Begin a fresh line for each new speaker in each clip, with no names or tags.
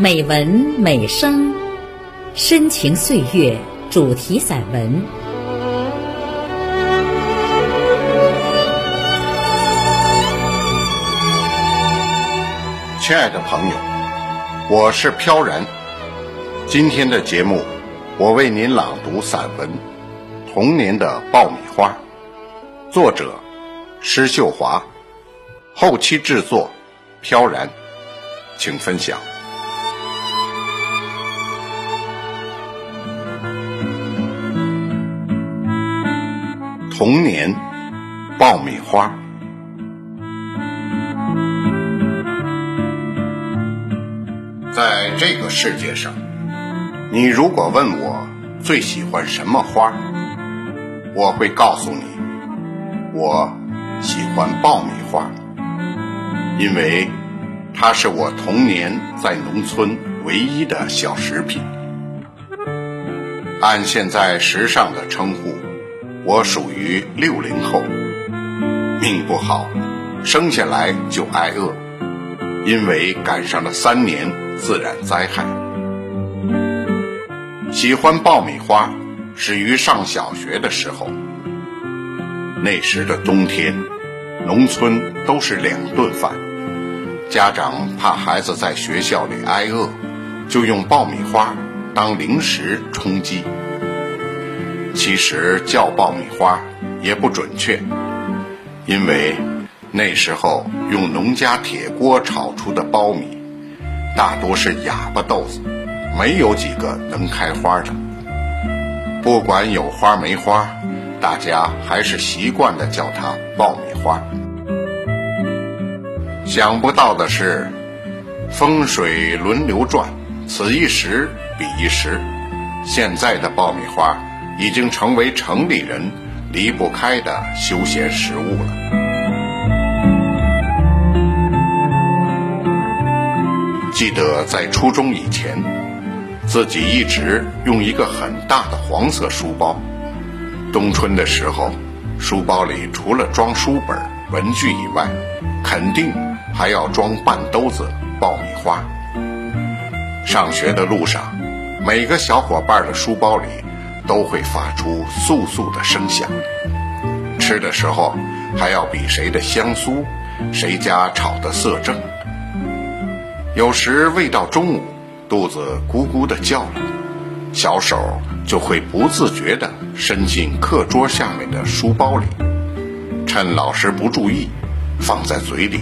美文美声，深情岁月主题散文。
亲爱的朋友，我是飘然。今天的节目，我为您朗读散文《童年的爆米花》，作者施秀华，后期制作飘然，请分享。童年爆米花。在这个世界上，你如果问我最喜欢什么花，我会告诉你，我喜欢爆米花，因为它是我童年在农村唯一的小食品。按现在时尚的称呼，我属于六零后，命不好，生下来就挨饿，因为赶上了三年。自然灾害。喜欢爆米花，始于上小学的时候。那时的冬天，农村都是两顿饭，家长怕孩子在学校里挨饿，就用爆米花当零食充饥。其实叫爆米花也不准确，因为那时候用农家铁锅炒出的苞米。大多是哑巴豆子，没有几个能开花的。不管有花没花，大家还是习惯的叫它爆米花。想不到的是，风水轮流转，此一时彼一时，现在的爆米花已经成为城里人离不开的休闲食物了。记得在初中以前，自己一直用一个很大的黄色书包。冬春的时候，书包里除了装书本、文具以外，肯定还要装半兜子爆米花。上学的路上，每个小伙伴的书包里都会发出簌簌的声响。吃的时候，还要比谁的香酥，谁家炒的色正。有时未到中午，肚子咕咕的叫了，小手就会不自觉地伸进课桌下面的书包里，趁老师不注意，放在嘴里，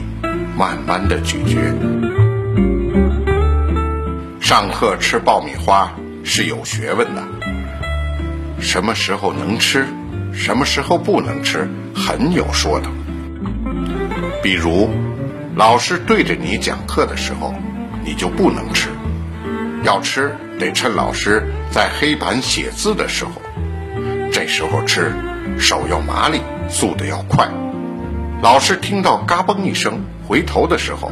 慢慢的咀嚼。上课吃爆米花是有学问的，什么时候能吃，什么时候不能吃，很有说头。比如。老师对着你讲课的时候，你就不能吃。要吃得趁老师在黑板写字的时候，这时候吃，手要麻利，速度要快。老师听到嘎嘣一声回头的时候，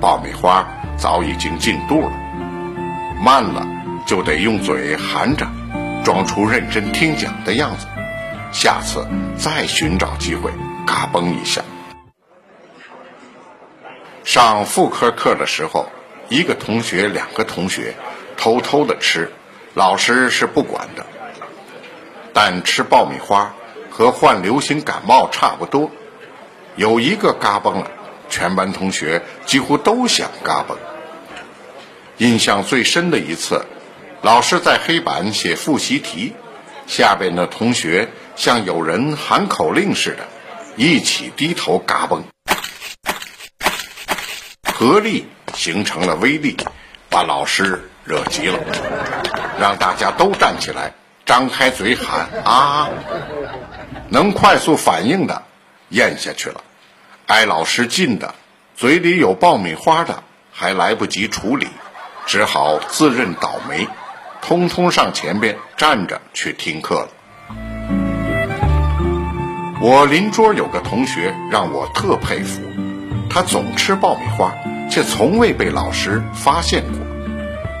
爆米花早已经进肚了。慢了就得用嘴含着，装出认真听讲的样子。下次再寻找机会，嘎嘣一下。上妇科课的时候，一个同学、两个同学偷偷的吃，老师是不管的。但吃爆米花和患流行感冒差不多，有一个嘎嘣了，全班同学几乎都想嘎嘣。印象最深的一次，老师在黑板写复习题，下边的同学像有人喊口令似的，一起低头嘎嘣。合力形成了威力，把老师惹急了，让大家都站起来，张开嘴喊啊！能快速反应的咽下去了，挨老师近的，嘴里有爆米花的还来不及处理，只好自认倒霉，通通上前边站着去听课了。我邻桌有个同学让我特佩服，他总吃爆米花。却从未被老师发现过，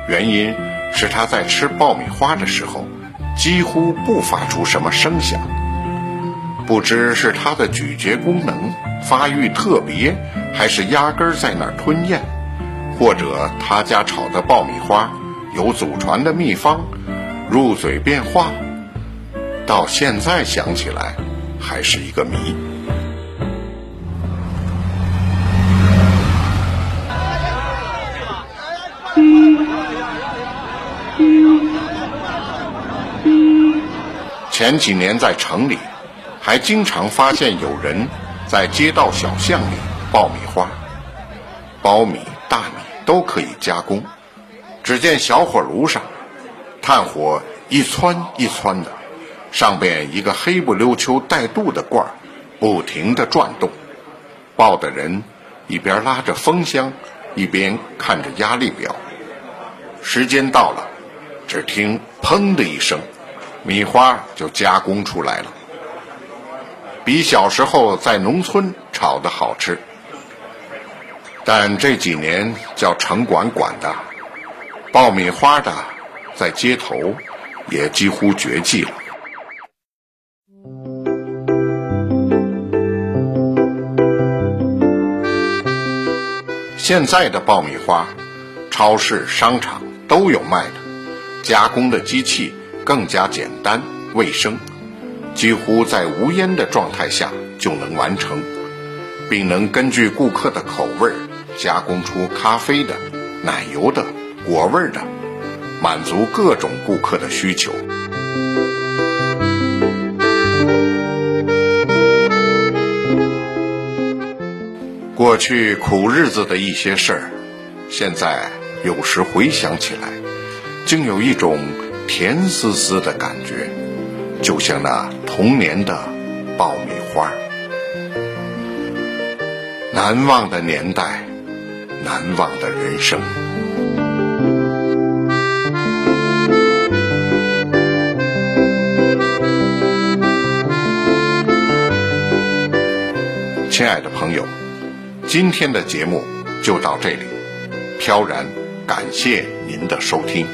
原因是他在吃爆米花的时候几乎不发出什么声响。不知是他的咀嚼功能发育特别，还是压根儿在那儿吞咽，或者他家炒的爆米花有祖传的秘方，入嘴变化，到现在想起来还是一个谜。前几年在城里，还经常发现有人在街道小巷里爆米花，苞米、大米都可以加工。只见小火炉上，炭火一窜一窜的，上边一个黑不溜秋带肚的罐儿，不停地转动。爆的人一边拉着风箱，一边看着压力表。时间到了，只听“砰”的一声。米花就加工出来了，比小时候在农村炒的好吃。但这几年叫城管管的，爆米花的在街头也几乎绝迹了。现在的爆米花，超市、商场都有卖的，加工的机器。更加简单卫生，几乎在无烟的状态下就能完成，并能根据顾客的口味加工出咖啡的、奶油的、果味的，满足各种顾客的需求。过去苦日子的一些事儿，现在有时回想起来，竟有一种。甜丝丝的感觉，就像那童年的爆米花。难忘的年代，难忘的人生。亲爱的朋友，今天的节目就到这里，飘然感谢您的收听。